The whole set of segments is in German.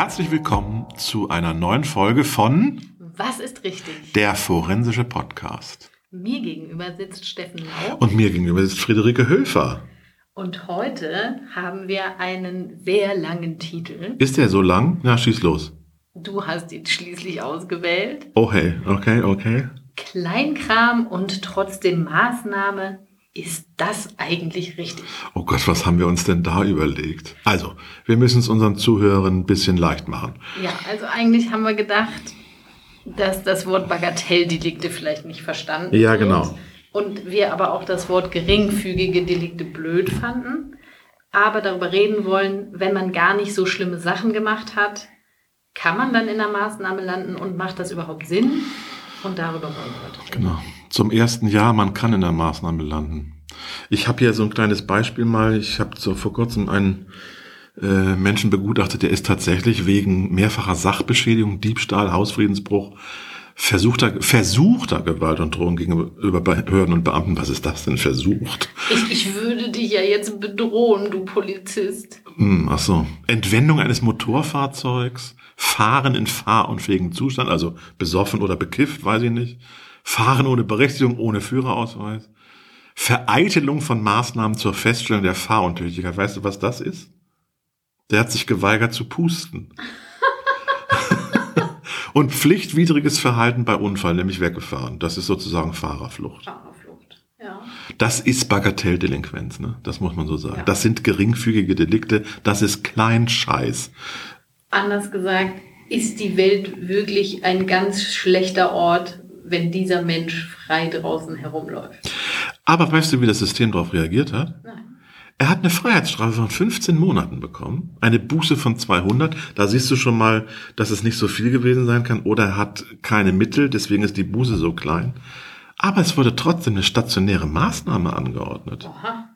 Herzlich willkommen zu einer neuen Folge von Was ist richtig? Der Forensische Podcast. Mir gegenüber sitzt Steffen Lau. Und mir gegenüber sitzt Friederike Höfer. Und heute haben wir einen sehr langen Titel. Ist der so lang? Na, schieß los. Du hast ihn schließlich ausgewählt. Oh hey, okay, okay. Kleinkram und trotzdem Maßnahme. Ist das eigentlich richtig? Oh Gott, was haben wir uns denn da überlegt? Also, wir müssen es unseren Zuhörern ein bisschen leicht machen. Ja, also eigentlich haben wir gedacht, dass das Wort Bagatelldelikte vielleicht nicht verstanden Ja, wird. genau. Und wir aber auch das Wort geringfügige Delikte blöd fanden. Aber darüber reden wollen, wenn man gar nicht so schlimme Sachen gemacht hat, kann man dann in der Maßnahme landen und macht das überhaupt Sinn? Und darüber wollen wir heute reden. Genau. Zum ersten Jahr, man kann in der Maßnahme landen. Ich habe hier so ein kleines Beispiel mal. Ich habe so vor kurzem einen äh, Menschen begutachtet, der ist tatsächlich wegen mehrfacher Sachbeschädigung, Diebstahl, Hausfriedensbruch, versuchter, versuchter Gewalt und Drohung gegenüber Behörden und Beamten. Was ist das denn versucht? Ich, ich würde dich ja jetzt bedrohen, du Polizist. Hm, ach so. Entwendung eines Motorfahrzeugs, Fahren in fahrunfähigen Zustand, also besoffen oder bekifft, weiß ich nicht. Fahren ohne Berechtigung, ohne Führerausweis. Vereitelung von Maßnahmen zur Feststellung der Fahruntüchtigkeit. Weißt du, was das ist? Der hat sich geweigert zu pusten. Und pflichtwidriges Verhalten bei Unfall, nämlich weggefahren. Das ist sozusagen Fahrerflucht. Fahrerflucht. Ja. Das ist Bagatelldelinquenz, ne? Das muss man so sagen. Ja. Das sind geringfügige Delikte, das ist Kleinscheiß. Anders gesagt, ist die Welt wirklich ein ganz schlechter Ort, wenn dieser Mensch frei draußen herumläuft? Aber weißt du, wie das System darauf reagiert hat? Nein. Er hat eine Freiheitsstrafe von 15 Monaten bekommen, eine Buße von 200. Da siehst du schon mal, dass es nicht so viel gewesen sein kann. Oder er hat keine Mittel, deswegen ist die Buße so klein. Aber es wurde trotzdem eine stationäre Maßnahme angeordnet. Aha.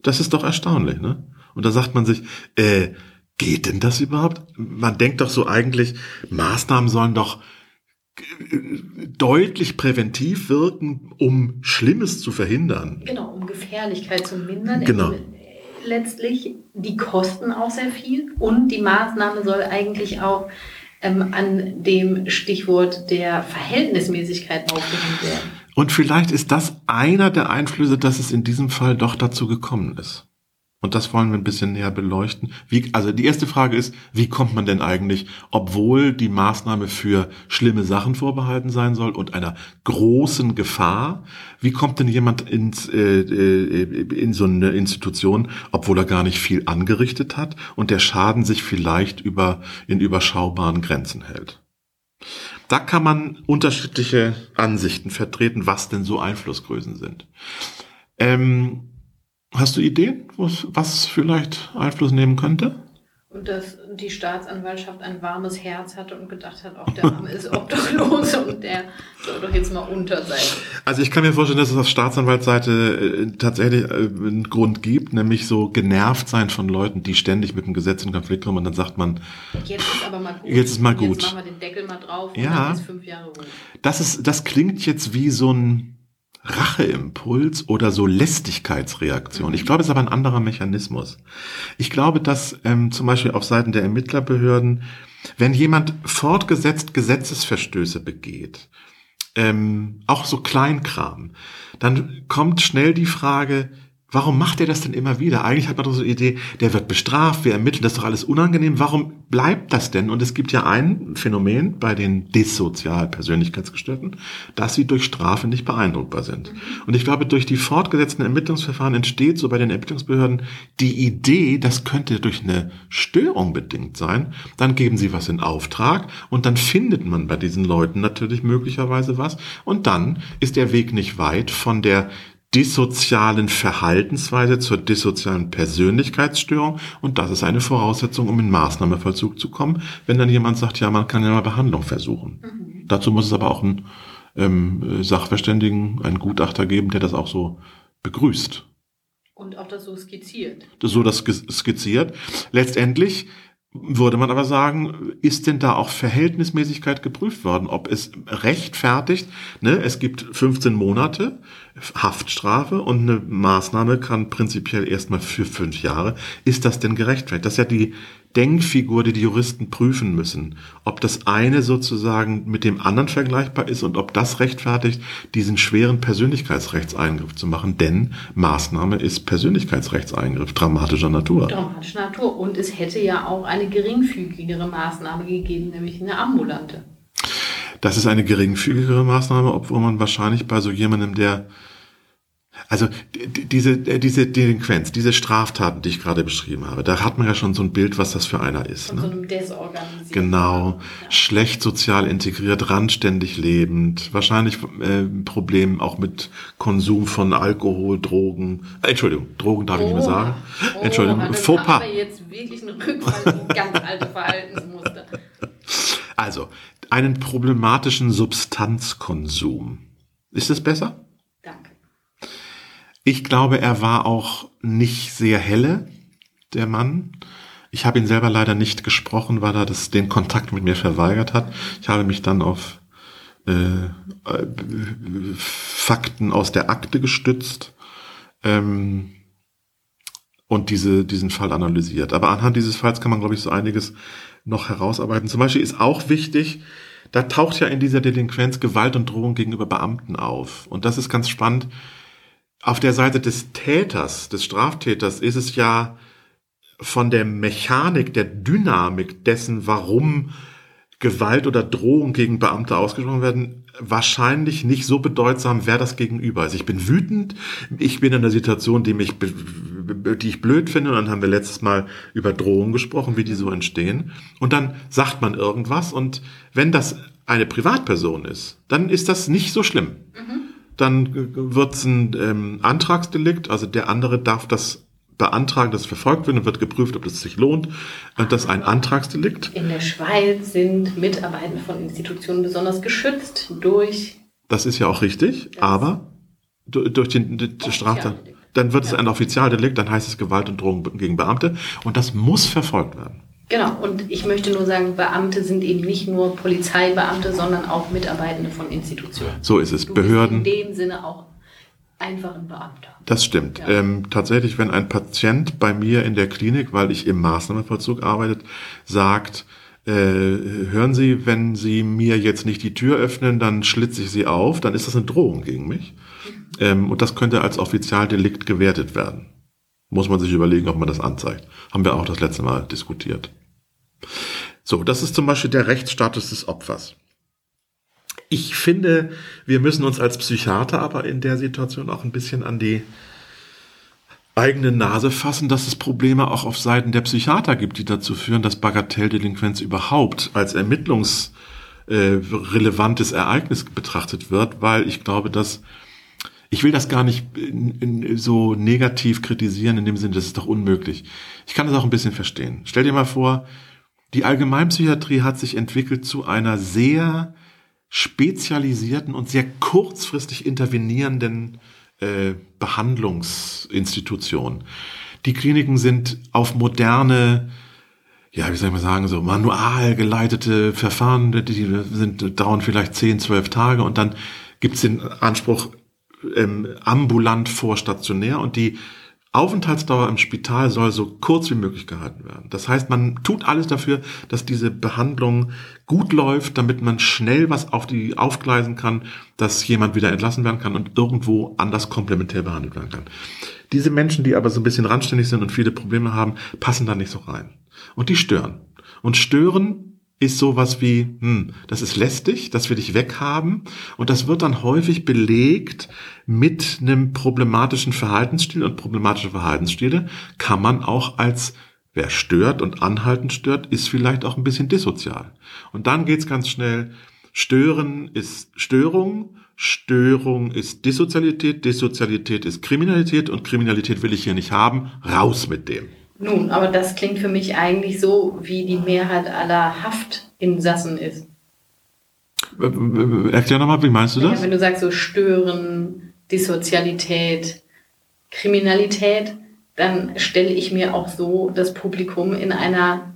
Das ist doch erstaunlich, ne? Und da sagt man sich, äh, geht denn das überhaupt? Man denkt doch so eigentlich, Maßnahmen sollen doch deutlich präventiv wirken, um Schlimmes zu verhindern. Genau, um Gefährlichkeit zu mindern. Genau. Letztlich, die kosten auch sehr viel und die Maßnahme soll eigentlich auch ähm, an dem Stichwort der Verhältnismäßigkeit aufgehängt werden. Und vielleicht ist das einer der Einflüsse, dass es in diesem Fall doch dazu gekommen ist. Und das wollen wir ein bisschen näher beleuchten. Wie, also die erste Frage ist, wie kommt man denn eigentlich, obwohl die Maßnahme für schlimme Sachen vorbehalten sein soll und einer großen Gefahr, wie kommt denn jemand ins, äh, äh, in so eine Institution, obwohl er gar nicht viel angerichtet hat und der Schaden sich vielleicht über, in überschaubaren Grenzen hält? Da kann man unterschiedliche Ansichten vertreten, was denn so Einflussgrößen sind. Ähm, hast du Ideen, was, vielleicht Einfluss nehmen könnte? Und dass die Staatsanwaltschaft ein warmes Herz hatte und gedacht hat, auch der Arme ist obdachlos und der soll doch jetzt mal unter sein. Also ich kann mir vorstellen, dass es auf Staatsanwaltsseite äh, tatsächlich äh, einen Grund gibt, nämlich so genervt sein von Leuten, die ständig mit dem Gesetz in Konflikt kommen und dann sagt man, Jetzt ist aber mal gut. Jetzt ist mal gut. Jetzt machen wir den Deckel mal drauf und Ja. dann ist fünf Jahre gut. das ist, das klingt jetzt wie so ein Racheimpuls oder so Lästigkeitsreaktion. Ich glaube, es ist aber ein anderer Mechanismus. Ich glaube, dass ähm, zum Beispiel auf Seiten der Ermittlerbehörden, wenn jemand fortgesetzt Gesetzesverstöße begeht, ähm, auch so Kleinkram, dann kommt schnell die Frage, warum macht er das denn immer wieder? Eigentlich hat man doch so eine Idee, der wird bestraft, wir ermitteln, das ist doch alles unangenehm. Warum bleibt das denn? Und es gibt ja ein Phänomen bei den dissozial Persönlichkeitsgestörten, dass sie durch Strafe nicht beeindruckbar sind. Und ich glaube, durch die fortgesetzten Ermittlungsverfahren entsteht so bei den Ermittlungsbehörden die Idee, das könnte durch eine Störung bedingt sein. Dann geben sie was in Auftrag und dann findet man bei diesen Leuten natürlich möglicherweise was. Und dann ist der Weg nicht weit von der dissozialen Verhaltensweise zur dissozialen Persönlichkeitsstörung und das ist eine Voraussetzung, um in Maßnahmevollzug zu kommen, wenn dann jemand sagt, ja, man kann ja mal Behandlung versuchen. Dazu muss es aber auch einen ähm, Sachverständigen, einen Gutachter geben, der das auch so begrüßt. Und auch das so skizziert. So das skizziert. Letztendlich würde man aber sagen, ist denn da auch Verhältnismäßigkeit geprüft worden, ob es rechtfertigt, ne, es gibt 15 Monate Haftstrafe und eine Maßnahme kann prinzipiell erstmal für fünf Jahre. Ist das denn gerechtfertigt? Das ist ja die, Denkfigur, die die Juristen prüfen müssen, ob das eine sozusagen mit dem anderen vergleichbar ist und ob das rechtfertigt, diesen schweren Persönlichkeitsrechtseingriff zu machen. Denn Maßnahme ist Persönlichkeitsrechtseingriff dramatischer Natur. Dramatischer Natur. Und es hätte ja auch eine geringfügigere Maßnahme gegeben, nämlich eine ambulante. Das ist eine geringfügigere Maßnahme, obwohl man wahrscheinlich bei so jemandem, der also diese, äh, diese Delinquenz, diese Straftaten, die ich gerade beschrieben habe, da hat man ja schon so ein Bild, was das für einer ist. Von ne? so einem desorganisierten. Genau, Ja. schlecht sozial integriert, randständig lebend, wahrscheinlich äh, ein Problem auch mit Konsum von Alkohol, Drogen. Äh, Entschuldigung, Drogen darf ich nicht mehr sagen. Oh, Entschuldigung, dann Fauxpas. wir jetzt wirklich einen Rückfall in ganz alte Verhaltensmuster. Also, einen problematischen Substanzkonsum. Ist es besser? Ich glaube, er war auch nicht sehr helle, der Mann. Ich habe ihn selber leider nicht gesprochen, weil er das, den Kontakt mit mir verweigert hat. Ich habe mich dann auf äh, äh, Fakten aus der Akte gestützt ähm, und diese, diesen Fall analysiert. Aber anhand dieses Falls kann man, glaube ich, so einiges noch herausarbeiten. Zum Beispiel ist auch wichtig, da taucht ja in dieser Delinquenz Gewalt und Drohung gegenüber Beamten auf. Und das ist ganz spannend. Auf der Seite des Täters, des Straftäters, ist es ja von der Mechanik, der Dynamik dessen, warum Gewalt oder Drohung gegen Beamte ausgesprochen werden, wahrscheinlich nicht so bedeutsam, wer das gegenüber ist. Ich bin wütend, ich bin in einer Situation, die mich, die ich blöd finde, und dann haben wir letztes Mal über Drohungen gesprochen, wie die so entstehen. Und dann sagt man irgendwas, und wenn das eine Privatperson ist, dann ist das nicht so schlimm. Dann wird es ein ähm, Antragsdelikt, also der andere darf das beantragen, dass es verfolgt wird und wird geprüft, ob das sich lohnt. Und das ist ein Antragsdelikt. In der Schweiz sind Mitarbeiter von Institutionen besonders geschützt durch Das ist ja auch richtig, aber du- durch den, den Straftat, dann wird es ein Offizialdelikt, dann heißt es Gewalt und Drohung gegen Beamte und das muss verfolgt werden. Genau, und ich möchte nur sagen, Beamte sind eben nicht nur Polizeibeamte, sondern auch Mitarbeitende von Institutionen. So ist es. Du Behörden, in dem Sinne auch einfach ein Beamter. das stimmt. Ja. Ähm, tatsächlich, wenn ein Patient bei mir in der Klinik, weil ich im Maßnahmenvollzug arbeitet, sagt, äh, hören Sie, wenn Sie mir jetzt nicht die Tür öffnen, dann schlitze ich Sie auf, dann ist das eine Drohung gegen mich. Ähm, und das könnte als Offizialdelikt gewertet werden. Muss man sich überlegen, ob man das anzeigt. Haben wir auch das letzte Mal diskutiert. So, das ist zum Beispiel der Rechtsstatus des Opfers. Ich finde, wir müssen uns als Psychiater aber in der Situation auch ein bisschen an die eigene Nase fassen, dass es Probleme auch auf Seiten der Psychiater gibt, die dazu führen, dass Bagatelldelinquenz überhaupt als ermittlungsrelevantes äh, Ereignis betrachtet wird, weil ich glaube, dass ich will das gar nicht in, in, so negativ kritisieren, in dem Sinne, das ist doch unmöglich. Ich kann das auch ein bisschen verstehen. Stell dir mal vor, die Allgemeinpsychiatrie hat sich entwickelt zu einer sehr spezialisierten und sehr kurzfristig intervenierenden äh, Behandlungsinstitution. Die Kliniken sind auf moderne, ja, wie soll ich mal sagen, so manual geleitete Verfahren, die sind, dauern vielleicht 10, 12 Tage und dann gibt es den Anspruch ähm, ambulant vor stationär und die Aufenthaltsdauer im Spital soll so kurz wie möglich gehalten werden. Das heißt, man tut alles dafür, dass diese Behandlung gut läuft, damit man schnell was auf die aufgleisen kann, dass jemand wieder entlassen werden kann und irgendwo anders komplementär behandelt werden kann. Diese Menschen, die aber so ein bisschen randständig sind und viele Probleme haben, passen da nicht so rein. Und die stören. Und stören ist sowas wie, hm, das ist lästig, das will ich weghaben. Und das wird dann häufig belegt mit einem problematischen Verhaltensstil. Und problematische Verhaltensstile kann man auch als, wer stört und anhaltend stört, ist vielleicht auch ein bisschen dissozial. Und dann geht's ganz schnell, Stören ist Störung, Störung ist Dissozialität, Dissozialität ist Kriminalität und Kriminalität will ich hier nicht haben, raus mit dem. Nun, aber das klingt für mich eigentlich so, wie die Mehrheit aller Haftinsassen ist. Äh, äh, Erklär nochmal, wie meinst du Ja, das? wenn du sagst so Stören, Dissozialität, Kriminalität, dann stelle ich mir auch so das Publikum in einer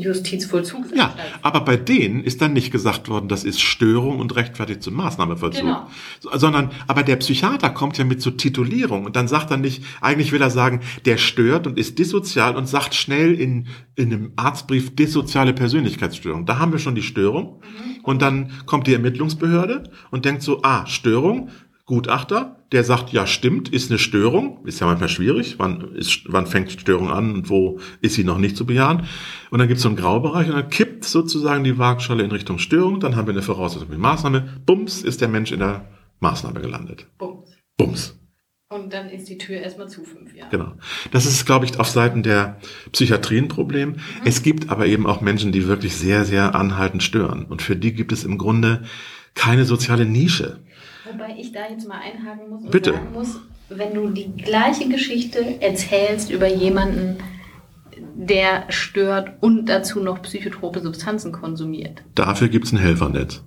Justizvollzugsanstalt. Ja, aber bei denen ist dann nicht gesagt worden, das ist Störung und rechtfertigt zum Maßnahmevollzug. Genau. Sondern, aber der Psychiater kommt ja mit zur Titulierung und dann sagt er nicht, eigentlich will er sagen, der stört und ist dissozial und sagt schnell in, in einem Arztbrief dissoziale Persönlichkeitsstörung. Da haben wir schon die Störung. Und dann kommt die Ermittlungsbehörde und denkt so, ah, Störung, Gutachter, der sagt, ja, stimmt, ist eine Störung, ist ja manchmal schwierig, wann, ist, wann fängt Störung an und wo ist sie noch nicht zu bejahen. Und dann gibt es so einen Graubereich und dann kippt sozusagen die Waagschale in Richtung Störung, dann haben wir eine Voraussetzung für die Maßnahme, bums, ist der Mensch in der Maßnahme gelandet. Bums. Bums. Und dann ist die Tür erstmal zu fünf Jahre. Genau. Das ist, glaube ich, auf Seiten der Psychiatrie ein Problem. Es gibt aber eben auch Menschen, die wirklich sehr, sehr anhaltend stören. Und für die gibt es im Grunde keine soziale Nische. Wobei ich da jetzt mal einhaken muss und Bitte. sagen muss, wenn du die gleiche Geschichte erzählst über jemanden, der stört und dazu noch psychotrope Substanzen konsumiert. Dafür gibt es ein Helfernetz.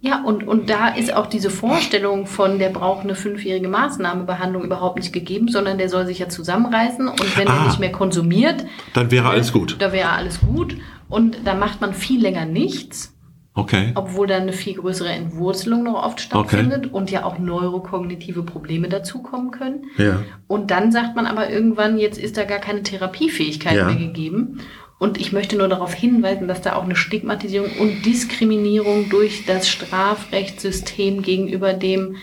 Ja, und, und da ist auch diese Vorstellung von, der braucht eine fünfjährige Maßnahmebehandlung überhaupt nicht gegeben, sondern der soll sich ja zusammenreißen und wenn Ah. er nicht mehr konsumiert, Dann wäre alles gut. da wäre alles gut. Und da macht man viel länger nichts, Okay. obwohl dann eine viel größere Entwurzelung noch oft stattfindet und ja auch neurokognitive Probleme dazukommen können. Ja. Und dann sagt man aber irgendwann, jetzt ist da gar keine Therapiefähigkeit Ja. mehr gegeben. Und ich möchte nur darauf hinweisen, dass da auch eine Stigmatisierung und Diskriminierung durch das Strafrechtssystem gegenüber dem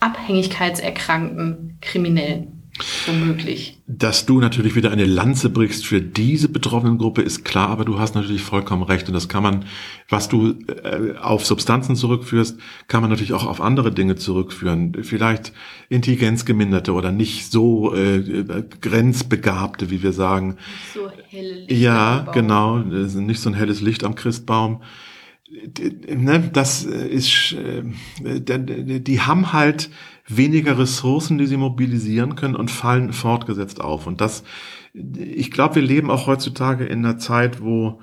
abhängigkeitserkrankten Kriminellen womöglich. Dass du natürlich wieder eine Lanze brichst für diese betroffenen Gruppe, ist klar, aber du hast natürlich vollkommen recht. Und das kann man, was du äh, auf Substanzen zurückführst, kann man natürlich auch auf andere Dinge zurückführen. Vielleicht intelligenzgeminderte oder nicht so äh, grenzbegabte, wie wir sagen. So helle Lichter Ja, genau. Nicht so ein helles Licht am Christbaum. Ne, das ist, äh, die haben halt weniger Ressourcen, die sie mobilisieren können und fallen fortgesetzt auf. Und das, ich glaube, wir leben auch heutzutage in einer Zeit, wo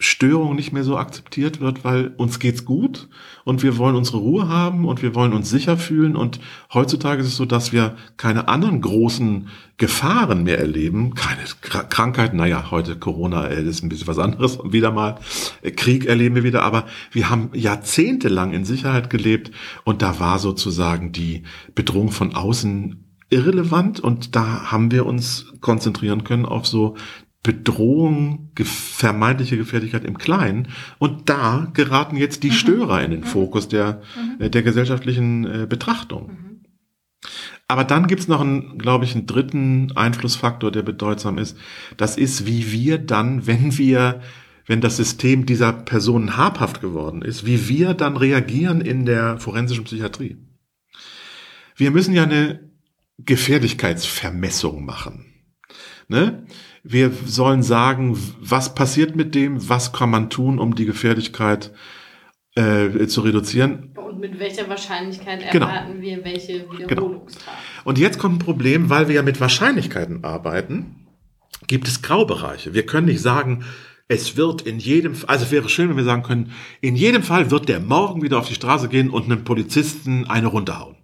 Störung nicht mehr so akzeptiert wird, weil uns geht's gut und wir wollen unsere Ruhe haben und wir wollen uns sicher fühlen. Und heutzutage ist es so, dass wir keine anderen großen Gefahren mehr erleben, keine Kr Krankheiten, naja, heute Corona äh, ist ein bisschen was anderes. Wieder mal, Äh, Krieg erleben wir wieder, aber wir haben jahrzehntelang in Sicherheit gelebt und da war sozusagen die Bedrohung von außen irrelevant. Und da haben wir uns konzentrieren können auf so Bedrohung, vermeintliche Gefährlichkeit im Kleinen. Und da geraten jetzt die Störer in den Fokus der, äh, der gesellschaftlichen äh, Betrachtung. Aber dann gibt's noch einen, glaube ich, einen dritten Einflussfaktor, der bedeutsam ist. Das ist, wie wir dann, wenn wir, wenn das System dieser Personen habhaft geworden ist, wie wir dann reagieren in der forensischen Psychiatrie. Wir müssen ja eine Gefährlichkeitsvermessung machen. Ne? Wir sollen sagen, was passiert mit dem, was kann man tun, um die Gefährlichkeit äh, zu reduzieren. Und mit welcher Wahrscheinlichkeit Genau. erwarten wir welche Wiederholungstat? Und jetzt kommt ein Problem, weil wir ja mit Wahrscheinlichkeiten arbeiten, gibt es Graubereiche. Wir können nicht sagen, es wird in jedem, also es wäre schön, wenn wir sagen können, in jedem Fall wird der morgen wieder auf die Straße gehen und einem Polizisten eine runterhauen.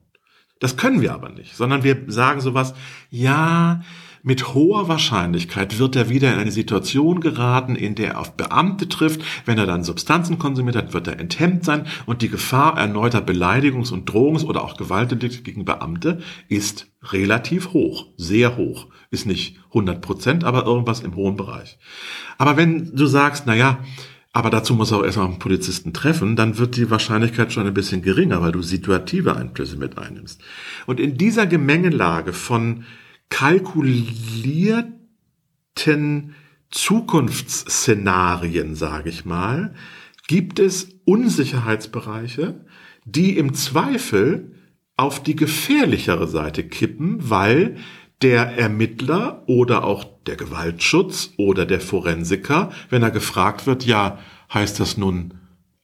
Das können wir aber nicht, sondern wir sagen sowas, ja, mit hoher Wahrscheinlichkeit wird er wieder in eine Situation geraten, in der er auf Beamte trifft. Wenn er dann Substanzen konsumiert hat, wird er enthemmt sein und die Gefahr erneuter Beleidigungs- und Drohungs- oder auch Gewaltdelikte gegen Beamte ist relativ hoch, sehr hoch. Ist nicht 100 Prozent, aber irgendwas im hohen Bereich. Aber wenn du sagst, na ja, aber dazu muss er auch erstmal einen Polizisten treffen, dann wird die Wahrscheinlichkeit schon ein bisschen geringer, weil du situative Einflüsse mit einnimmst. Und in dieser Gemengelage von kalkulierten Zukunftsszenarien, sage ich mal, gibt es Unsicherheitsbereiche, die im Zweifel auf die gefährlichere Seite kippen, weil der Ermittler oder auch der Gewaltschutz oder der Forensiker, wenn er gefragt wird, ja, heißt das nun,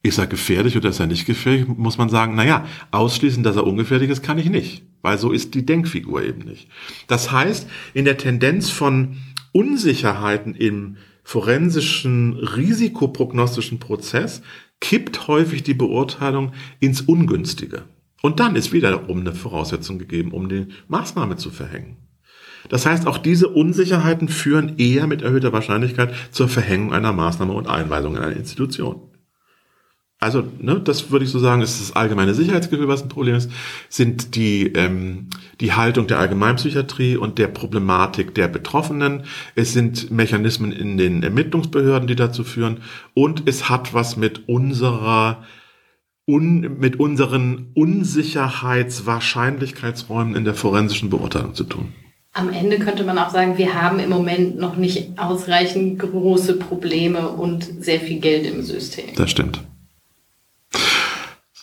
ist er gefährlich oder ist er nicht gefährlich, muss man sagen, na ja, ausschließen, dass er ungefährlich ist, kann ich nicht, weil so ist die Denkfigur eben nicht. Das heißt, in der Tendenz von Unsicherheiten im forensischen risikoprognostischen Prozess kippt häufig die Beurteilung ins Ungünstige. Und dann ist wiederum eine Voraussetzung gegeben, um die Maßnahme zu verhängen. Das heißt, auch diese Unsicherheiten führen eher mit erhöhter Wahrscheinlichkeit zur Verhängung einer Maßnahme und Einweisung in eine Institution. Also, ne, das würde ich so sagen, ist das allgemeine Sicherheitsgefühl, was ein Problem ist, sind die, ähm, die Haltung der Allgemeinpsychiatrie und der Problematik der Betroffenen. Es sind Mechanismen in den Ermittlungsbehörden, die dazu führen. Und es hat was mit unserer un, mit unseren Unsicherheitswahrscheinlichkeitsräumen in der forensischen Beurteilung zu tun. Am Ende könnte man auch sagen, wir haben im Moment noch nicht ausreichend große Probleme und sehr viel Geld im System. Das stimmt.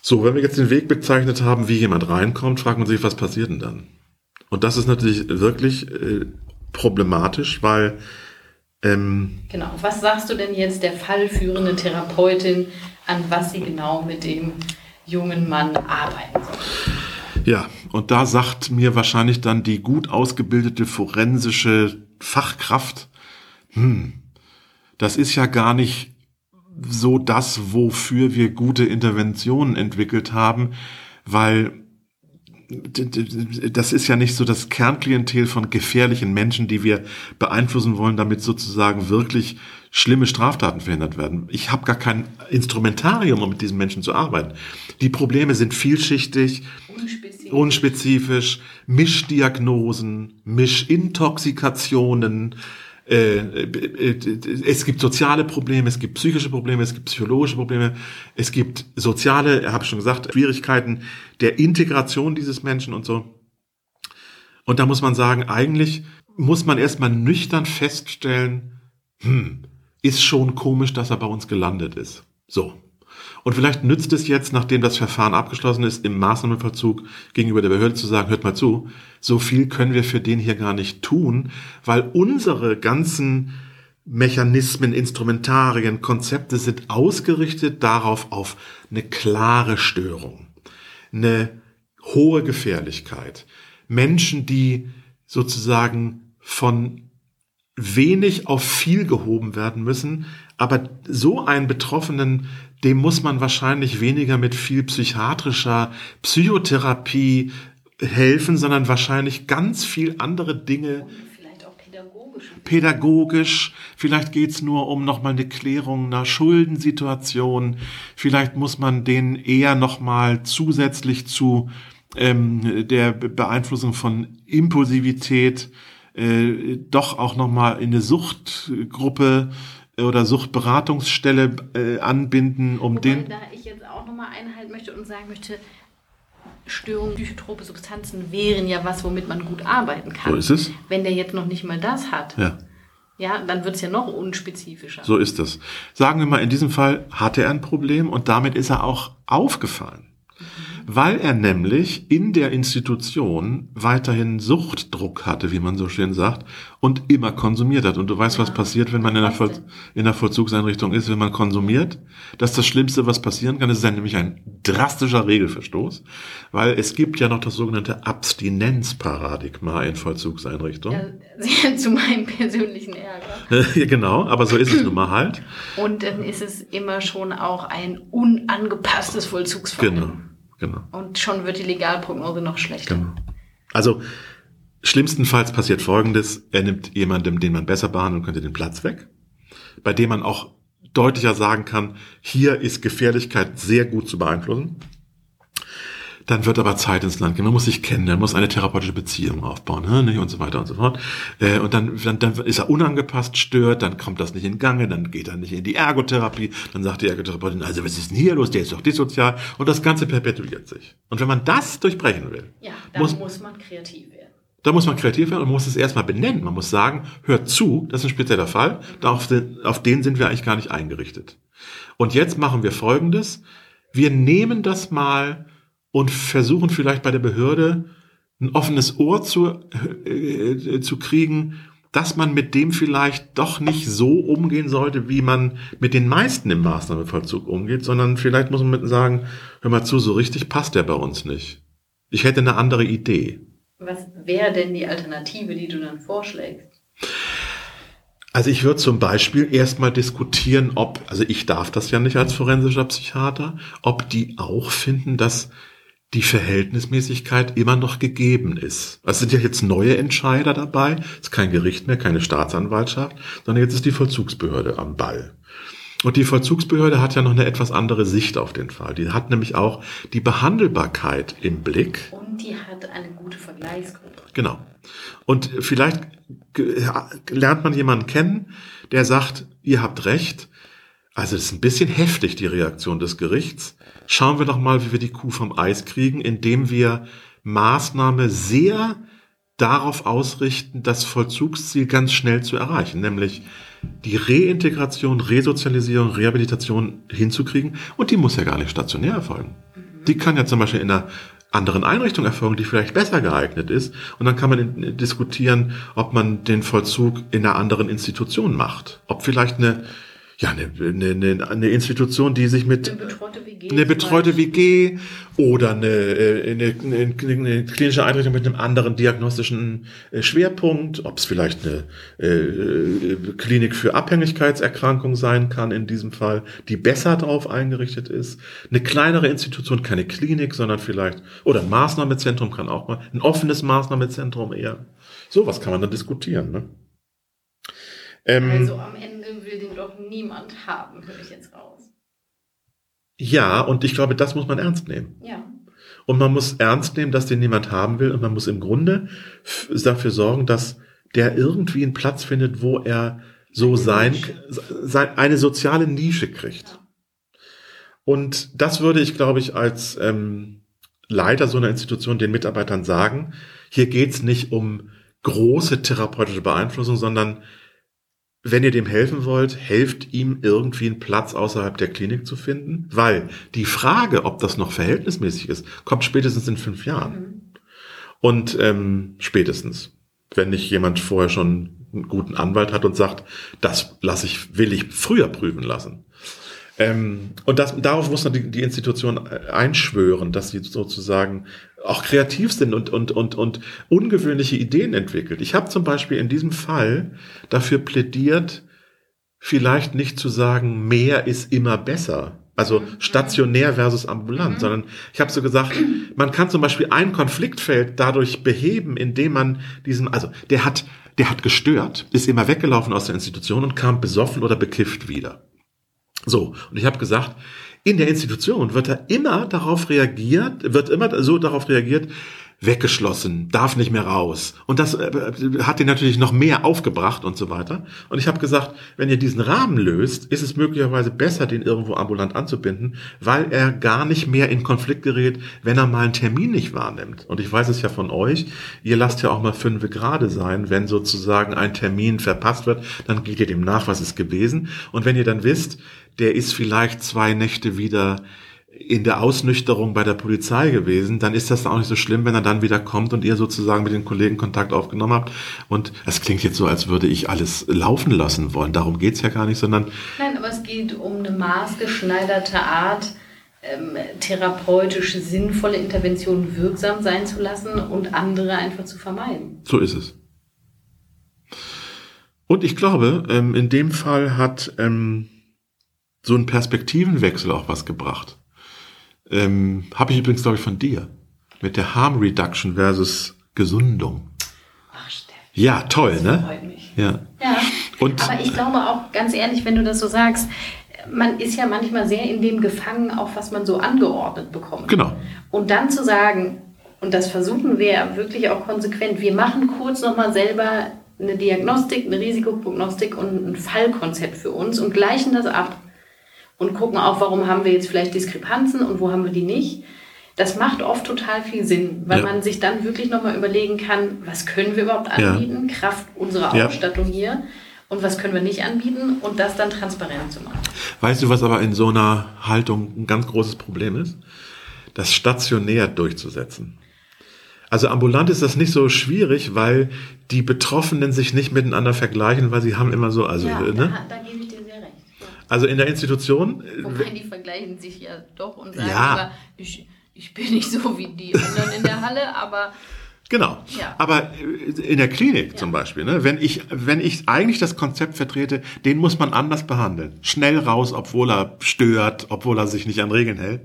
So, wenn wir jetzt den Weg bezeichnet haben, wie jemand reinkommt, fragt man sich, was passiert denn dann? Und das ist natürlich wirklich äh, problematisch, weil ähm, genau. Was sagst du denn jetzt der fallführende Therapeutin, an was sie genau mit dem jungen Mann arbeiten soll? Ja, und da sagt mir wahrscheinlich dann die gut ausgebildete forensische Fachkraft, hm, das ist ja gar nicht so das, wofür wir gute Interventionen entwickelt haben, weil das ist ja nicht so das Kernklientel von gefährlichen Menschen, die wir beeinflussen wollen, damit sozusagen wirklich schlimme Straftaten verhindert werden. Ich habe gar kein Instrumentarium, um mit diesen Menschen zu arbeiten. Die Probleme sind vielschichtig, unspezifisch, unspezifisch Mischdiagnosen, Mischintoxikationen, äh, äh, es gibt soziale Probleme, es gibt psychische Probleme, es gibt psychologische Probleme, es gibt soziale, habe ich schon gesagt, Schwierigkeiten der Integration dieses Menschen und so. Und da muss man sagen, eigentlich muss man erstmal nüchtern feststellen, hm, ist schon komisch, dass er bei uns gelandet ist. So. Und vielleicht nützt es jetzt, nachdem das Verfahren abgeschlossen ist, im Maßnahmenverzug gegenüber der Behörde zu sagen, hört mal zu, so viel können wir für den hier gar nicht tun, weil unsere ganzen Mechanismen, Instrumentarien, Konzepte sind ausgerichtet darauf auf eine klare Störung, eine hohe Gefährlichkeit. Menschen, die sozusagen von wenig auf viel gehoben werden müssen, aber so einen Betroffenen dem muss man wahrscheinlich weniger mit viel psychiatrischer Psychotherapie helfen, sondern wahrscheinlich ganz viel andere Dinge. Vielleicht auch pädagogisch. Pädagogisch. Vielleicht geht's nur um nochmal eine Klärung einer Schuldensituation. Vielleicht muss man den eher nochmal zusätzlich zu ähm, der Beeinflussung von Impulsivität äh, doch auch nochmal in eine Suchtgruppe oder Suchtberatungsstelle äh, anbinden, um Wobei, den. Da ich jetzt auch nochmal einhalten möchte und sagen möchte, Störungen, psychotrope Substanzen wären ja was, womit man gut arbeiten kann. So ist es. Wenn der jetzt noch nicht mal das hat. Ja. Ja, dann wird es ja noch unspezifischer. So ist es. Sagen wir mal, in diesem Fall hatte er ein Problem und damit ist er auch aufgefallen weil er nämlich in der Institution weiterhin Suchtdruck hatte, wie man so schön sagt, und immer konsumiert hat. Und du weißt, ja. was passiert, wenn man in der, Voll in der Vollzugseinrichtung ist, wenn man konsumiert. Das ist das Schlimmste, was passieren kann. Das ist dann nämlich ein drastischer Regelverstoß, weil es gibt ja noch das sogenannte Abstinenzparadigma in Vollzugseinrichtungen. Ja, zu meinem persönlichen Ärger. genau, aber so ist es nun mal halt. Und dann ist es immer schon auch ein unangepasstes Vollzugsverhalten. Genau. Genau. Und schon wird die Legalprognose noch schlechter. Genau. Also schlimmstenfalls passiert Folgendes. Er nimmt jemandem, den man besser behandeln könnte, den Platz weg, bei dem man auch deutlicher sagen kann, hier ist Gefährlichkeit sehr gut zu beeinflussen. Dann wird aber Zeit ins Land gehen. Man muss sich kennen, man muss eine therapeutische Beziehung aufbauen ne, und so weiter und so fort. Äh, und dann, dann, dann ist er unangepasst, stört, dann kommt das nicht in Gange, dann geht er nicht in die Ergotherapie, dann sagt die Ergotherapeutin, also was ist denn hier los, der ist doch dissozial und das Ganze perpetuiert sich. Und wenn man das durchbrechen will, ja, dann muss, muss man kreativ werden. Da muss man kreativ werden und muss es erstmal benennen. Man muss sagen, hört zu, das ist ein spezieller Fall, auf, den, auf den sind wir eigentlich gar nicht eingerichtet. Und jetzt machen wir Folgendes. Wir nehmen das mal und versuchen vielleicht bei der Behörde ein offenes Ohr zu, äh, zu kriegen, dass man mit dem vielleicht doch nicht so umgehen sollte, wie man mit den meisten im Maßnahmenvollzug umgeht, sondern vielleicht muss man mit sagen, hör mal zu, so richtig passt der bei uns nicht. Ich hätte eine andere Idee. Was wäre denn die Alternative, die du dann vorschlägst? Also ich würde zum Beispiel erstmal diskutieren, ob, also ich darf das ja nicht als forensischer Psychiater, ob die auch finden, dass die Verhältnismäßigkeit immer noch gegeben ist. Es sind ja jetzt neue Entscheider dabei. Es ist kein Gericht mehr, keine Staatsanwaltschaft, sondern jetzt ist die Vollzugsbehörde am Ball. Und die Vollzugsbehörde hat ja noch eine etwas andere Sicht auf den Fall. Die hat nämlich auch die Behandelbarkeit im Blick. Und die hat eine gute Vergleichsgruppe. Genau. Und vielleicht lernt man jemanden kennen, der sagt, ihr habt recht. Also es ist ein bisschen heftig, die Reaktion des Gerichts. Schauen wir doch mal, wie wir die Kuh vom Eis kriegen, indem wir Maßnahme sehr darauf ausrichten, das Vollzugsziel ganz schnell zu erreichen, nämlich die Reintegration, Resozialisierung, Rehabilitation hinzukriegen. Und die muss ja gar nicht stationär erfolgen. Die kann ja zum Beispiel in einer anderen Einrichtung erfolgen, die vielleicht besser geeignet ist. Und dann kann man diskutieren, ob man den Vollzug in einer anderen Institution macht. Ob vielleicht eine ja, eine, eine, eine Institution, die sich mit Eine betreute WG. eine betreute WG oder eine, äh, eine, eine, eine klinische Einrichtung mit einem anderen diagnostischen äh, Schwerpunkt, ob es vielleicht eine äh, Klinik für Abhängigkeitserkrankungen sein kann in diesem Fall, die besser darauf eingerichtet ist. Eine kleinere Institution, keine Klinik, sondern vielleicht, oder ein Maßnahmezentrum kann auch mal, ein offenes Maßnahmezentrum eher. Sowas kann man dann diskutieren. Ne? Ähm, Also am Ende doch niemand haben, höre ich jetzt raus. ja, und ich glaube, das muss man ernst nehmen. Ja. Und man muss ernst nehmen, dass den niemand haben will. Und man muss im Grunde dafür sorgen, dass der irgendwie einen Platz findet, wo er so Eine sein, sein eine soziale Nische kriegt. Und das würde ich, glaube ich, als ähm, Leiter so einer Institution den Mitarbeitern sagen. Hier geht's nicht um große therapeutische Beeinflussung, sondern wenn ihr dem helfen wollt, helft ihm irgendwie einen Platz außerhalb der Klinik zu finden, weil die Frage, ob das noch verhältnismäßig ist, kommt spätestens in fünf Jahren. Mhm. Und ähm, spätestens, wenn nicht jemand vorher schon einen guten Anwalt hat und sagt, das lasse ich, will ich früher prüfen lassen. Ähm, und das, darauf muss dann die, die Institution äh, einschwören, dass sie sozusagen auch kreativ sind und, und, und, und ungewöhnliche Ideen entwickelt. Ich habe zum Beispiel in diesem Fall dafür plädiert, vielleicht nicht zu sagen, mehr ist immer besser. Also stationär versus ambulant, Mhm. sondern ich habe so gesagt, man kann zum Beispiel ein Konfliktfeld dadurch beheben, indem man diesen, also der hat, der hat gestört, ist immer weggelaufen aus der Institution und kam besoffen oder bekifft wieder. So, und ich habe gesagt, in der Institution wird er immer darauf reagiert, wird immer so darauf reagiert, weggeschlossen, darf nicht mehr raus. Und das äh, hat ihn natürlich noch mehr aufgebracht und so weiter. Und ich habe gesagt, wenn ihr diesen Rahmen löst, ist es möglicherweise besser, den irgendwo ambulant anzubinden, weil er gar nicht mehr in Konflikt gerät, wenn er mal einen Termin nicht wahrnimmt. Und ich weiß es ja von euch, ihr lasst ja auch mal fünfe gerade sein, wenn sozusagen ein Termin verpasst wird, dann geht ihr dem nach, was ist gewesen. Und wenn ihr dann wisst, der ist vielleicht zwei Nächte wieder in der Ausnüchterung bei der Polizei gewesen, dann ist das auch nicht so schlimm, wenn er dann wieder kommt und ihr sozusagen mit den Kollegen Kontakt aufgenommen habt. Und es klingt jetzt so, als würde ich alles laufen lassen wollen. Darum geht's ja gar nicht, sondern Nein, aber es geht um eine maßgeschneiderte Art, ähm, therapeutisch sinnvolle Interventionen wirksam sein zu lassen und andere einfach zu vermeiden. so ist es. Und ich glaube, ähm, in dem Fall hat ähm, so ein Perspektivenwechsel auch was gebracht. Ähm, Habe ich übrigens, glaube ich, von dir. Mit der Harm Reduction versus Gesundung. Ach, Steffi, Ja, toll, das ne? freut mich. Ja. Ja, Und- aber ich glaube auch, ganz ehrlich, wenn du das so sagst, man ist ja manchmal sehr in dem gefangen, auch was man so angeordnet bekommt. Genau. Und dann zu sagen, und das versuchen wir ja wirklich auch konsequent, wir machen kurz nochmal selber eine Diagnostik, eine Risikoprognostik und ein Fallkonzept für uns und gleichen das ab und gucken auch, warum haben wir jetzt vielleicht Diskrepanzen und wo haben wir die nicht. Das macht oft total viel Sinn, weil Ja. man sich dann wirklich nochmal überlegen kann, was können wir überhaupt Ja. anbieten, Kraft unserer Ja. Ausstattung hier und was können wir nicht anbieten und das dann transparent zu machen. Weißt du, was aber in so einer Haltung ein ganz großes Problem ist? Das stationär durchzusetzen. Also ambulant ist das nicht so schwierig, weil die Betroffenen sich nicht miteinander vergleichen, weil sie haben immer so, also, ja, ne? da, da gebe ich dir sehr recht. Ja. Also in der Institution, äh, Wobei die vergleichen sich ja doch und sagen Ja. immer, ich, ich bin nicht so wie die anderen in der Halle, aber Genau. Ja. Aber äh, in der Klinik Ja. zum Beispiel, ne, wenn ich, wenn ich eigentlich das Konzept vertrete, den muss man anders behandeln. Schnell raus, obwohl er stört, obwohl er sich nicht an Regeln hält.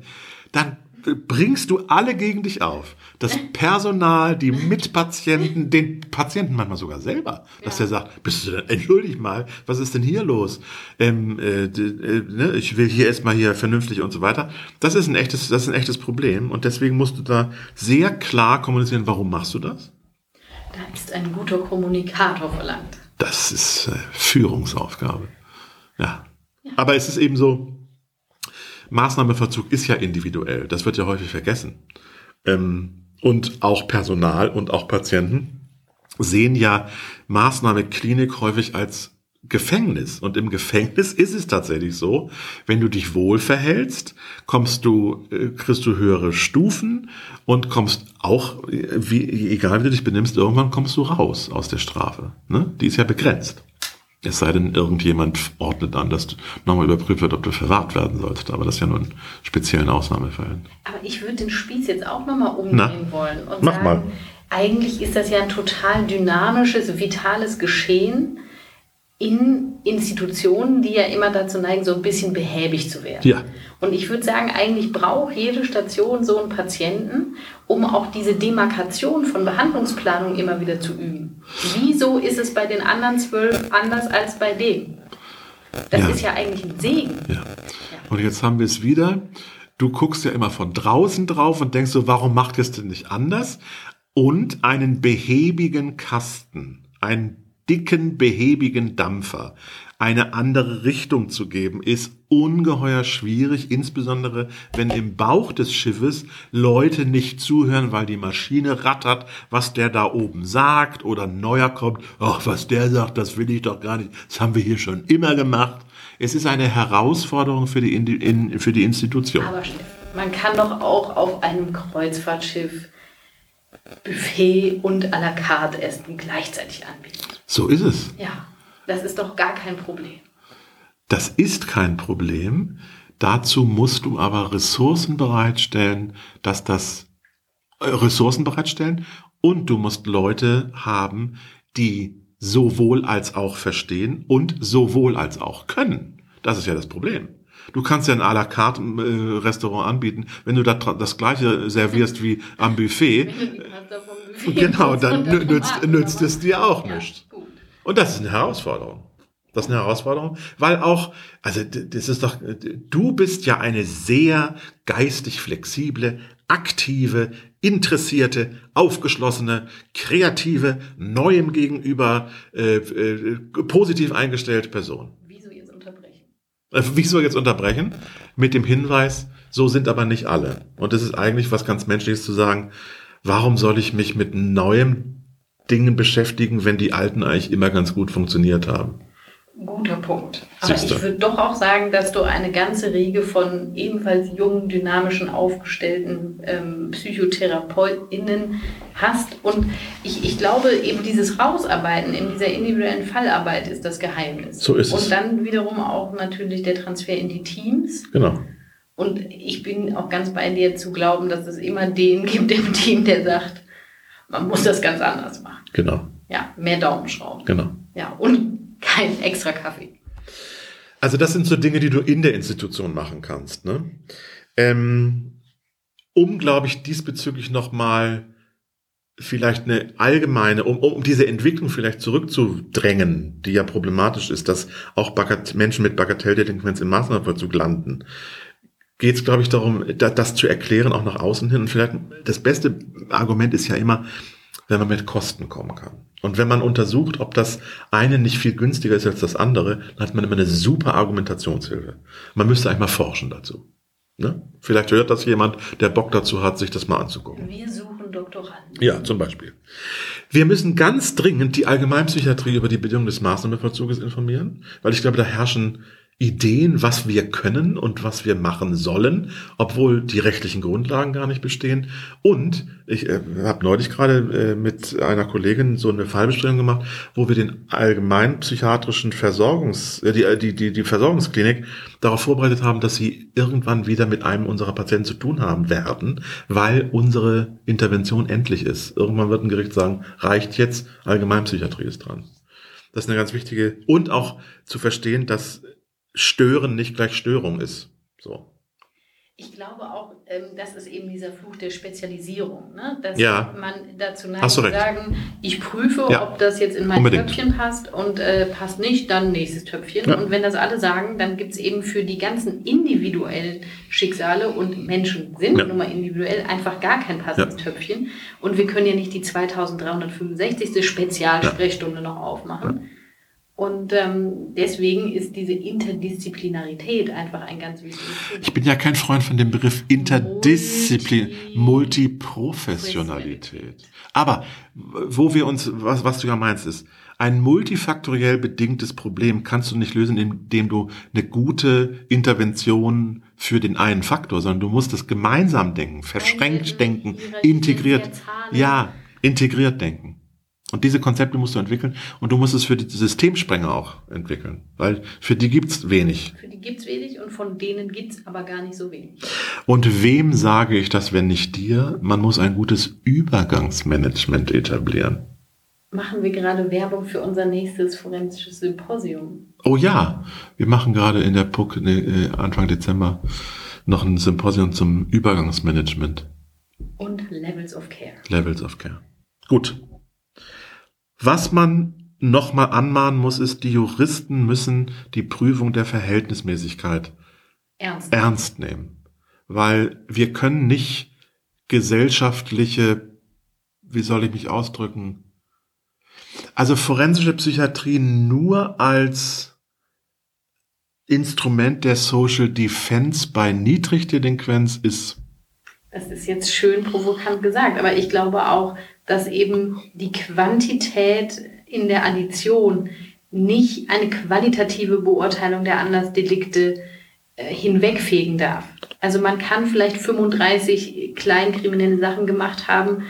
Dann bringst du alle gegen dich auf. Das Personal, die Mitpatienten, den Patienten manchmal sogar selber, dass Ja. der sagt, bist du denn, entschuldig mal, was ist denn hier los? Ähm, äh, äh, ne, ich will hier erstmal hier vernünftig und so weiter. Das ist ein echtes, das ist ein echtes Problem und deswegen musst du da sehr klar kommunizieren, warum machst du das? Da ist ein guter Kommunikator verlangt. Das ist äh, Führungsaufgabe. Ja. Aber es ist eben so, Maßnahmeverzug ist ja individuell. Das wird ja häufig vergessen. Ähm, und auch Personal und auch Patienten sehen ja Maßnahmeklinik häufig als Gefängnis. Und im Gefängnis ist es tatsächlich so, wenn du dich wohl verhältst, kommst du, äh, kriegst du höhere Stufen und kommst auch, äh, wie, egal wie du dich benimmst, irgendwann kommst du raus aus der Strafe. Ne? Die ist ja begrenzt. Es sei denn, irgendjemand ordnet an, dass nochmal überprüft wird, ob du verwahrt werden sollst. Aber das ist ja nur in speziellen Ausnahmefällen. Aber ich würde den Spieß jetzt auch nochmal umdrehen wollen und mach sagen, mal. eigentlich ist das ja ein total dynamisches, vitales Geschehen in Institutionen, die ja immer dazu neigen, so ein bisschen behäbig zu werden. Ja. Und ich würde sagen, eigentlich braucht jede Station so einen Patienten, um auch diese Demarkation von Behandlungsplanung immer wieder zu üben. Wieso ist es bei den anderen zwölf anders als bei dem? Das Ja. ist ja eigentlich ein Segen. Ja. Und jetzt haben wir es wieder. Du guckst ja immer von draußen drauf und denkst so, warum macht ihr es denn nicht anders? Und einen behäbigen Kasten, einen dicken, behäbigen Dampfer, eine andere Richtung zu geben, ist ungeheuer schwierig, insbesondere wenn im Bauch des Schiffes Leute nicht zuhören, weil die Maschine rattert, was der da oben sagt oder ein neuer kommt, ach, was der sagt, das will ich doch gar nicht, das haben wir hier schon immer gemacht. Es ist eine Herausforderung für die, Indi- in, für die Institution. Aber man kann doch auch auf einem Kreuzfahrtschiff Buffet und à la carte Essen gleichzeitig anbieten. So ist es. Ja, das ist doch gar kein Problem. Das ist kein Problem. Dazu musst du aber Ressourcen bereitstellen, dass das äh, Ressourcen bereitstellen und du musst Leute haben, die sowohl als auch verstehen und sowohl als auch können. Das ist ja das Problem. Du kannst ja ein à la carte äh, Restaurant anbieten, wenn du da tra- das gleiche servierst wie am Buffet. Genau, dann nü- nützt, nützt es dir auch Ja, nicht. Und das ist eine Herausforderung. Das ist eine Herausforderung, weil auch, also das ist doch, du bist ja eine sehr geistig flexible, aktive, interessierte, aufgeschlossene, kreative, neuem gegenüber äh, äh, positiv eingestellte Person. Wieso jetzt unterbrechen? Äh, Wieso jetzt unterbrechen? Mit dem Hinweis, so sind aber nicht alle. Und das ist eigentlich was ganz Menschliches zu sagen, warum soll ich mich mit neuen Dingen beschäftigen, wenn die alten eigentlich immer ganz gut funktioniert haben? Guter Punkt. Aber Siehste. ich würde doch auch sagen, dass du eine ganze Riege von ebenfalls jungen, dynamischen, aufgestellten ähm, PsychotherapeutInnen hast. Und ich, ich glaube, eben dieses Rausarbeiten in dieser individuellen Fallarbeit ist das Geheimnis. So ist es. Und dann wiederum auch natürlich der Transfer in die Teams. Genau. Und ich bin auch ganz bei dir zu glauben, dass es immer den gibt im Team, der sagt, man muss das ganz anders machen. Genau. Ja, mehr Daumenschrauben. Genau. Ja, und kein extra Kaffee. Also das sind so Dinge, die du in der Institution machen kannst. Ne? Ähm, um, glaube ich, diesbezüglich nochmal vielleicht eine allgemeine, um, um diese Entwicklung vielleicht zurückzudrängen, die ja problematisch ist, dass auch Bagat Menschen mit Bagatelldelinquenz im Maßnahmenvollzug landen, geht es, glaube ich, darum, da, das zu erklären, auch nach außen hin. Und vielleicht das beste Argument ist ja immer, wenn man mit Kosten kommen kann. Und wenn man untersucht, ob das eine nicht viel günstiger ist als das andere, dann hat man immer eine super Argumentationshilfe. Man müsste eigentlich mal forschen dazu. Ne? Vielleicht hört das jemand, der Bock dazu hat, sich das mal anzugucken. Wir suchen Doktoranden. Ja, zum Beispiel. Wir müssen ganz dringend die Allgemeinpsychiatrie über die Bedingungen des Maßnahmenvollzuges informieren, weil ich glaube, da herrschen Ideen, was wir können und was wir machen sollen, obwohl die rechtlichen Grundlagen gar nicht bestehen. Und ich äh, habe neulich gerade äh, mit einer Kollegin so eine Fallbesprechung gemacht, wo wir den allgemeinpsychiatrischen Versorgungs, äh, die, die, die, die Versorgungsklinik darauf vorbereitet haben, dass sie irgendwann wieder mit einem unserer Patienten zu tun haben werden, weil unsere Intervention endlich ist. Irgendwann wird ein Gericht sagen, reicht jetzt, Allgemeinpsychiatrie ist dran. Das ist eine ganz wichtige und auch zu verstehen, dass Stören nicht gleich Störung ist. So. Ich glaube auch, ähm, das ist eben dieser Fluch der Spezialisierung, ne? dass Ja. man dazu neigt zu sagen, ich prüfe, Ja. ob das jetzt in mein Unbedingt. Töpfchen passt und äh, passt nicht, dann nächstes Töpfchen. Ja. Und wenn das alle sagen, dann gibt es eben für die ganzen individuellen Schicksale und Menschen sind Ja. nun mal individuell einfach gar kein passendes Töpfchen. Und wir können ja nicht die 2365. Spezialsprechstunde noch aufmachen. Und ähm, deswegen ist diese Interdisziplinarität einfach ein ganz wichtiges Thema. Ich bin ja kein Freund von dem Begriff Interdisziplin, Multi- Multiprofessionalität. Aber wo wir uns, was, was du ja meinst, ist, ein multifaktoriell bedingtes Problem kannst du nicht lösen, indem du eine gute Intervention für den einen Faktor, sondern du musst es gemeinsam denken, verschränkt denken, integriert. Ja, integriert denken. Und diese Konzepte musst du entwickeln und du musst es für die Systemsprenger auch entwickeln, weil für die gibt's wenig. Für die gibt's wenig und von denen gibt's aber gar nicht so wenig. Und wem sage ich das, wenn nicht dir? Man muss ein gutes Übergangsmanagement etablieren. Machen wir gerade Werbung für unser nächstes forensisches Symposium. Oh ja, wir machen gerade in der PUC ne, äh, Anfang Dezember noch ein Symposium zum Übergangsmanagement, Und Levels of Care. Levels of Care. Gut. Was man nochmal anmahnen muss, ist, die Juristen müssen die Prüfung der Verhältnismäßigkeit Ernst. ernst nehmen. Weil wir können nicht gesellschaftliche, wie soll ich mich ausdrücken, also forensische Psychiatrie nur als Instrument der Social Defense bei Niedrigdelinquenz ist Das ist jetzt schön provokant gesagt, aber ich glaube auch, dass eben die Quantität in der Addition nicht eine qualitative Beurteilung der Andersdelikte äh, hinwegfegen darf. Also man kann vielleicht 35 kleinkriminelle Sachen gemacht haben,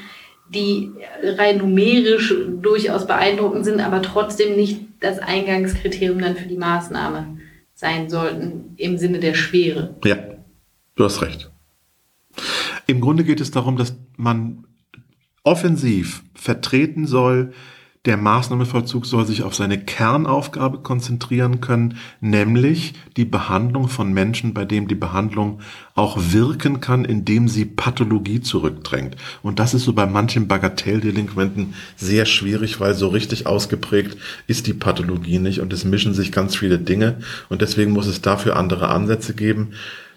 die rein numerisch durchaus beeindruckend sind, aber trotzdem nicht das Eingangskriterium dann für die Maßnahme sein sollten im Sinne der Schwere. Ja, du hast recht. Im Grunde geht es darum, dass man offensiv vertreten soll, der Maßnahmenvollzug soll sich auf seine Kernaufgabe konzentrieren können, nämlich die Behandlung von Menschen, bei dem die Behandlung auch wirken kann, indem sie Pathologie zurückdrängt. Und das ist so bei manchen Bagatelldelinquenten sehr schwierig, weil so richtig ausgeprägt ist die Pathologie nicht und es mischen sich ganz viele Dinge und deswegen muss es dafür andere Ansätze geben.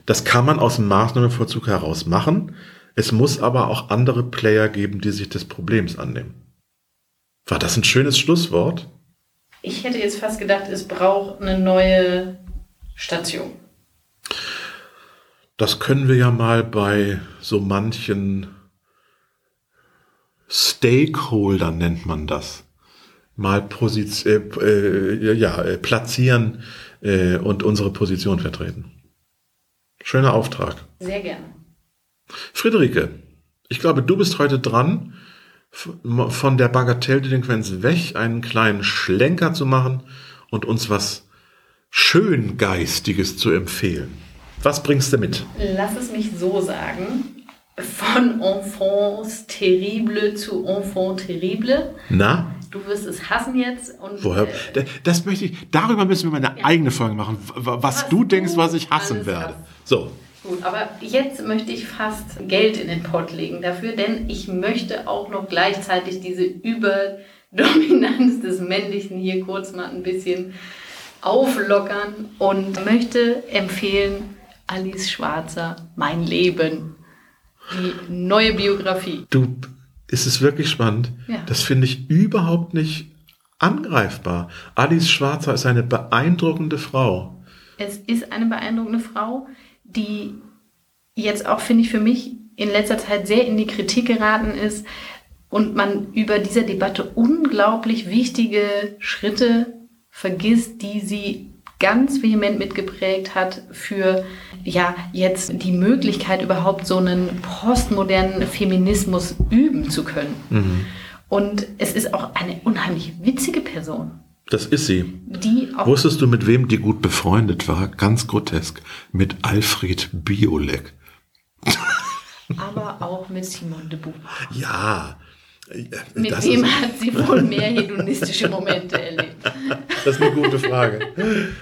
Das kann man aus dem Maßnahmenvollzug heraus machen. Es muss aber auch andere Player geben, die sich des Problems annehmen. War das ein schönes Schlusswort? Ich hätte jetzt fast gedacht, es braucht eine neue Station. Das können wir ja mal bei so manchen Stakeholdern nennt man das. Mal Posiz äh, äh, ja, äh, platzieren äh, und unsere Position vertreten. Schöner Auftrag. Sehr gerne. Friederike, ich glaube, du bist heute dran, von der Bagatelldelinquenz weg einen kleinen Schlenker zu machen und uns was Schöngeistiges zu empfehlen. Was bringst du mit? Lass es mich so sagen. Von Enfance terrible zu Enfant terrible. Na, Du wirst es hassen jetzt. Und, woher? äh, Das möchte ich, darüber müssen wir mal eine Ja. eigene Folge machen, was, Was du denkst, was ich hassen werde. hast. So, Gut, aber jetzt möchte ich fast Geld in den Pott legen dafür, denn ich möchte auch noch gleichzeitig diese Überdominanz des Männlichen hier kurz mal ein bisschen auflockern und möchte empfehlen Alice Schwarzer, Mein Leben, die neue Biografie. du, ist es wirklich spannend? Ja. Das finde ich überhaupt nicht angreifbar. Alice Schwarzer ist eine beeindruckende Frau. Es ist eine beeindruckende Frau, die jetzt auch, finde ich, für mich in letzter Zeit sehr in die Kritik geraten ist und man über dieser Debatte unglaublich wichtige Schritte vergisst, die sie ganz vehement mitgeprägt hat für ja jetzt die Möglichkeit überhaupt so einen postmodernen Feminismus üben zu können. Und es ist auch eine unheimlich witzige Person, Das ist sie. die auch Wusstest du, mit wem die gut befreundet war? Ganz grotesk. Mit Alfred Biolek. aber auch mit Simone de Beauvoir. Ja. Mit das wem hat sie wohl mehr hedonistische Momente erlebt? das ist eine gute Frage.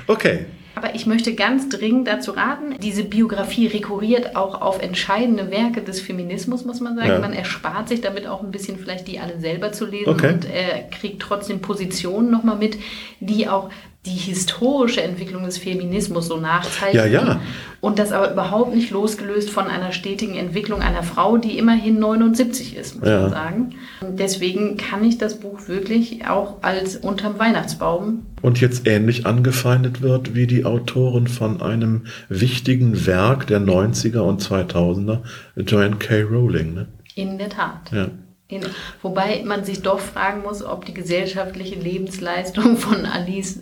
Okay. Aber ich möchte ganz dringend dazu raten, diese Biografie rekurriert auch auf entscheidende Werke des Feminismus, muss man sagen. Ja. Man erspart sich damit auch ein bisschen vielleicht die alle selber zu lesen Okay. und er kriegt trotzdem Positionen nochmal mit, die auch die historische Entwicklung des Feminismus so nachzeichnen. Ja, ja. Und das aber überhaupt nicht losgelöst von einer stetigen Entwicklung einer Frau, die immerhin 79 ist, muss Ja. man sagen. Und deswegen kann ich das Buch wirklich auch als unterm Weihnachtsbaum Und jetzt ähnlich angefeindet wird wie die Autorin von einem wichtigen Werk der 90er und 2000er, Joanne K. Rowling. Ne? in der Tat. Ja. In, wobei man sich doch fragen muss, ob die gesellschaftliche Lebensleistung von Alice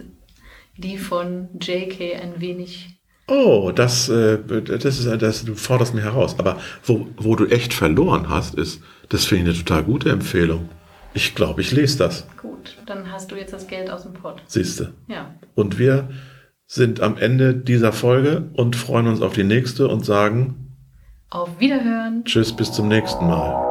die von JK ein wenig Oh, das, äh, das ist, das, du forderst mir heraus. Aber wo, wo du echt verloren hast, ist, das finde ich eine total gute Empfehlung. Ich glaube, ich lese das, gut. Dann hast du jetzt das Geld aus dem Pott. siehste. Ja. Und wir sind am Ende dieser Folge und freuen uns auf die nächste und sagen Auf Wiederhören. Tschüss, bis zum nächsten Mal.